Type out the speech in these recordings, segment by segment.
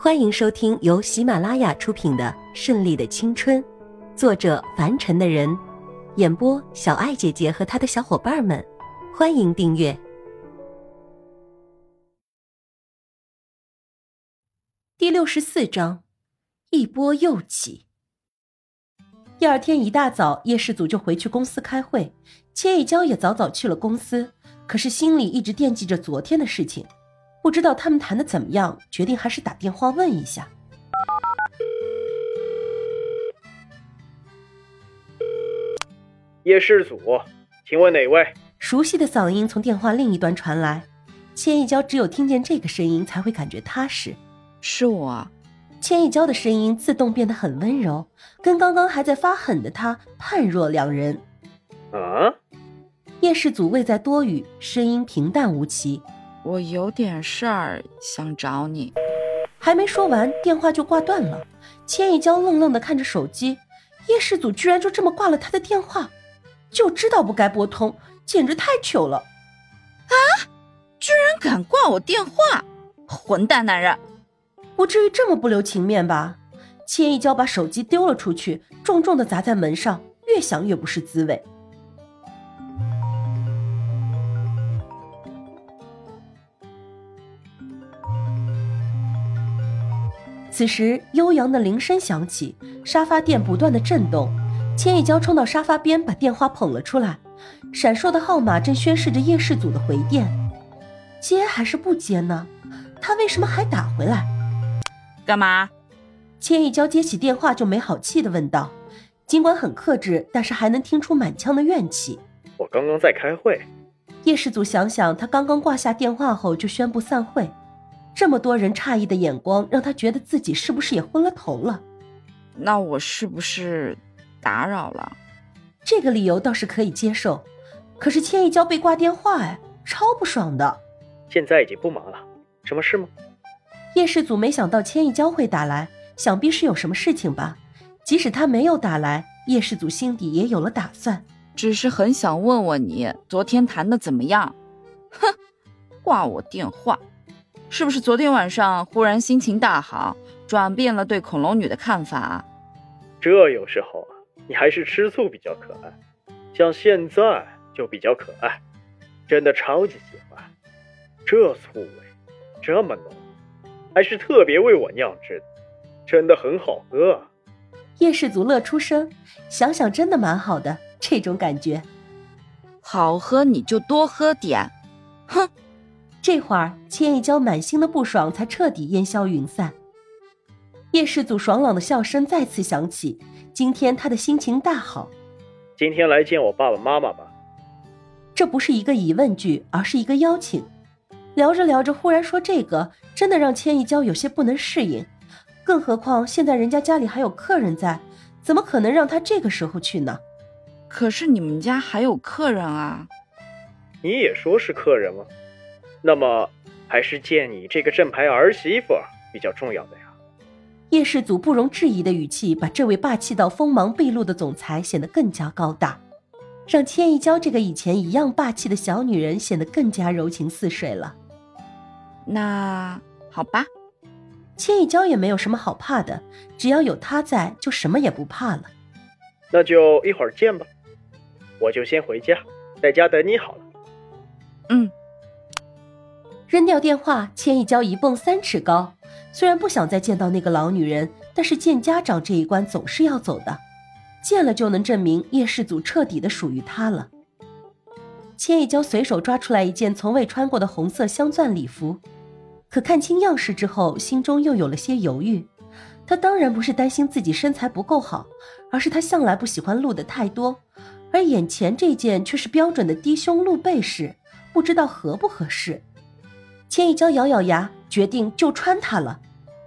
欢迎收听由喜马拉雅出品的《顺利的青春》，作者凡尘的人，演播小爱姐姐和她的小伙伴们。欢迎订阅第六十四章，一波又起。第二天一大早，叶氏组就回去公司开会，千一娇也早早去了公司，可是心里一直惦记着昨天的事情。不知道他们谈的怎么样，决定还是打电话问一下。叶氏组，请问哪位？熟悉的嗓音从电话另一端传来。千一娇只有听见这个声音才会感觉踏实。是我。千一娇的声音自动变得很温柔，跟刚刚还在发狠的他判若两人。啊？叶氏组未再多语，声音平淡无奇。我有点事儿想找你，还没说完，电话就挂断了。千一娇愣愣的看着手机，叶世祖居然就这么挂了他的电话，就知道不该拨通，简直太糗了！啊，居然敢挂我电话，混蛋男人！不至于这么不留情面吧？千一娇把手机丢了出去，重重的砸在门上，越想越不是滋味。此时，悠扬的铃声响起，沙发垫不断的震动。千一娇冲到沙发边，把电话捧了出来。闪烁的号码正宣示着叶氏组的回电，接还是不接呢？他为什么还打回来？干嘛？千一娇接起电话就没好气的问道，尽管很克制，但是还能听出满腔的怨气。我刚刚在开会。叶氏组想想，他刚刚挂下电话后就宣布散会。这么多人诧异的眼光，让他觉得自己是不是也昏了头了？那我是不是打扰了？这个理由倒是可以接受，可是千一娇被挂电话，哎，超不爽的。现在已经不忙了，什么事吗？叶世祖没想到千一娇会打来，想必是有什么事情吧。即使他没有打来，叶世祖心底也有了打算，只是很想问问你昨天谈的怎么样。哼，挂我电话。是不是昨天晚上忽然心情大好，转变了对恐龙女的看法？这有时候啊，你还是吃醋比较可爱，像现在就比较可爱，真的超级喜欢。这醋味这么浓，还是特别为我酿制的，真的很好喝。叶氏族乐出声，想想真的蛮好的，这种感觉。好喝你就多喝点，哼。这会儿，千一娇满心的不爽才彻底烟消云散。叶世祖爽朗的笑声再次响起，今天他的心情大好。今天来见我爸爸妈妈吧。这不是一个疑问句，而是一个邀请。聊着聊着，忽然说这个，真的让千一娇有些不能适应。更何况现在人家家里还有客人在，怎么可能让他这个时候去呢？可是你们家还有客人啊。你也说是客人吗？那么，还是见你这个正牌儿媳妇比较重要的呀。叶氏祖不容置疑的语气，把这位霸气到锋芒毕露的总裁显得更加高大，让千一娇这个以前一样霸气的小女人显得更加柔情似水了。那好吧，千一娇也没有什么好怕的，只要有他在，就什么也不怕了。那就一会儿见吧，我就先回家，在家等你好了。嗯。扔掉电话，千一娇一蹦三尺高。虽然不想再见到那个老女人，但是见家长这一关总是要走的。见了就能证明叶氏祖彻底的属于他了。千一娇随手抓出来一件从未穿过的红色镶钻礼服，可看清样式之后，心中又有了些犹豫。她当然不是担心自己身材不够好，而是她向来不喜欢露的太多，而眼前这件却是标准的低胸露背式，不知道合不合适。千一娇咬咬牙，决定就穿它了。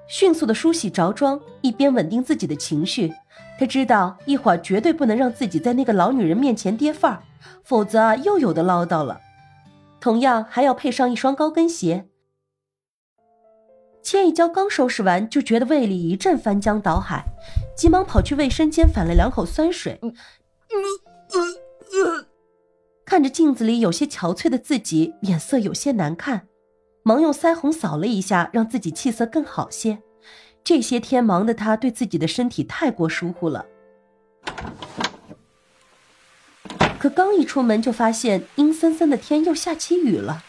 迅速的梳洗着装，一边稳定自己的情绪。他知道一会儿绝对不能让自己在那个老女人面前跌范儿，否则啊又有的唠叨了。同样还要配上一双高跟鞋。千一娇刚收拾完，就觉得胃里一阵翻江倒海，急忙跑去卫生间反了两口酸水。看着镜子里有些憔悴的自己，脸色有些难看。忙用腮红扫了一下，让自己气色更好些，这些天忙的他，对自己的身体太过疏忽了。可刚一出门，就发现阴森森的天又下起雨了。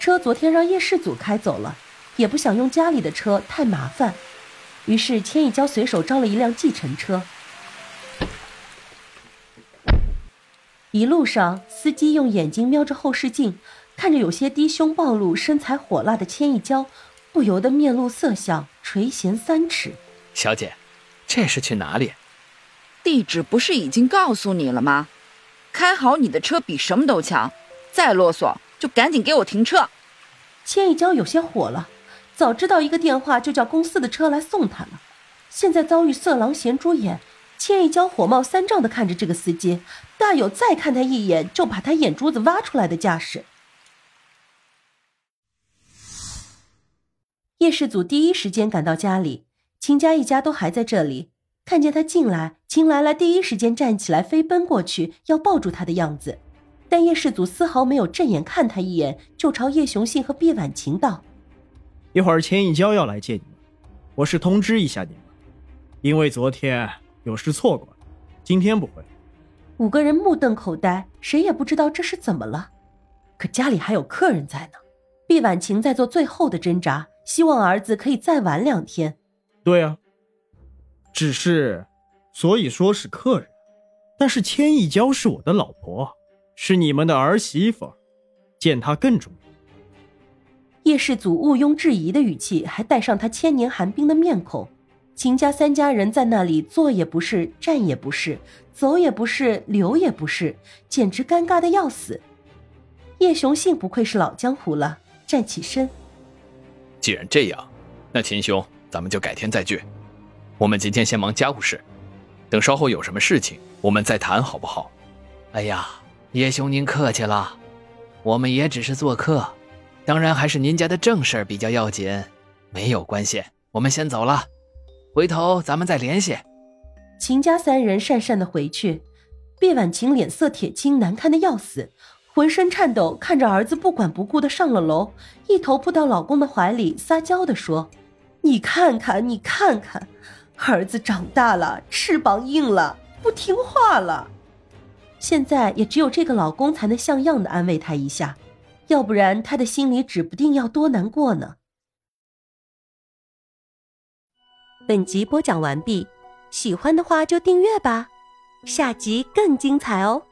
车昨天让叶世祖开走了，也不想用家里的车太麻烦，于是千亿娇随手招了一辆计程车。一路上，司机用眼睛瞄着后视镜，看着有些低胸暴露、身材火辣的千亿娇，不由得面露色相，垂涎三尺。小姐，这是去哪里？地址不是已经告诉你了吗？开好你的车比什么都强，再啰嗦就赶紧给我停车。千一娇有些火了，早知道一个电话就叫公司的车来送她了，现在遭遇色狼咸猪眼，千一娇火冒三丈的看着这个司机，大有再看他一眼就把他眼珠子挖出来的架势。叶氏祖第一时间赶到家里，秦家一家都还在这里。看见他进来，秦来来第一时间站起来，飞奔过去要抱住他的样子，但叶氏祖丝毫没有正眼看他一眼，就朝叶雄信和毕婉晴道：“一会儿钱一娇要来见你们，我是通知一下你们，因为昨天有事错过了，今天不会。”五个人目瞪口呆，谁也不知道这是怎么了。可家里还有客人在呢，毕婉晴在做最后的挣扎，希望儿子可以再晚两天。对啊。只是，所以说是客人，但是千亿娇是我的老婆，是你们的儿媳妇，见她更重要。叶世祖毋庸置疑的语气，还带上他千年寒冰的面孔。秦家三家人在那里坐也不是，站也不是，走也不是，留也不是，简直尴尬的要死。叶雄信不愧是老江湖了，站起身。既然这样，那秦兄，咱们就改天再聚。我们今天先忙家务事，等稍后有什么事情，我们再谈，好不好？哎呀，叶兄您客气了，我们也只是做客，当然还是您家的正事儿比较要紧。没有关系，我们先走了，回头咱们再联系。秦家三人讪讪的回去，毕婉晴脸色铁青，难看的要死，浑身颤抖，看着儿子不管不顾的上了楼，一头扑到老公的怀里，撒娇的说：“你看看，你看看。”儿子长大了，翅膀硬了，不听话了。现在也只有这个老公才能像样的安慰她一下，要不然她的心里指不定要多难过呢。本集播讲完毕，喜欢的话就订阅吧，下集更精彩哦。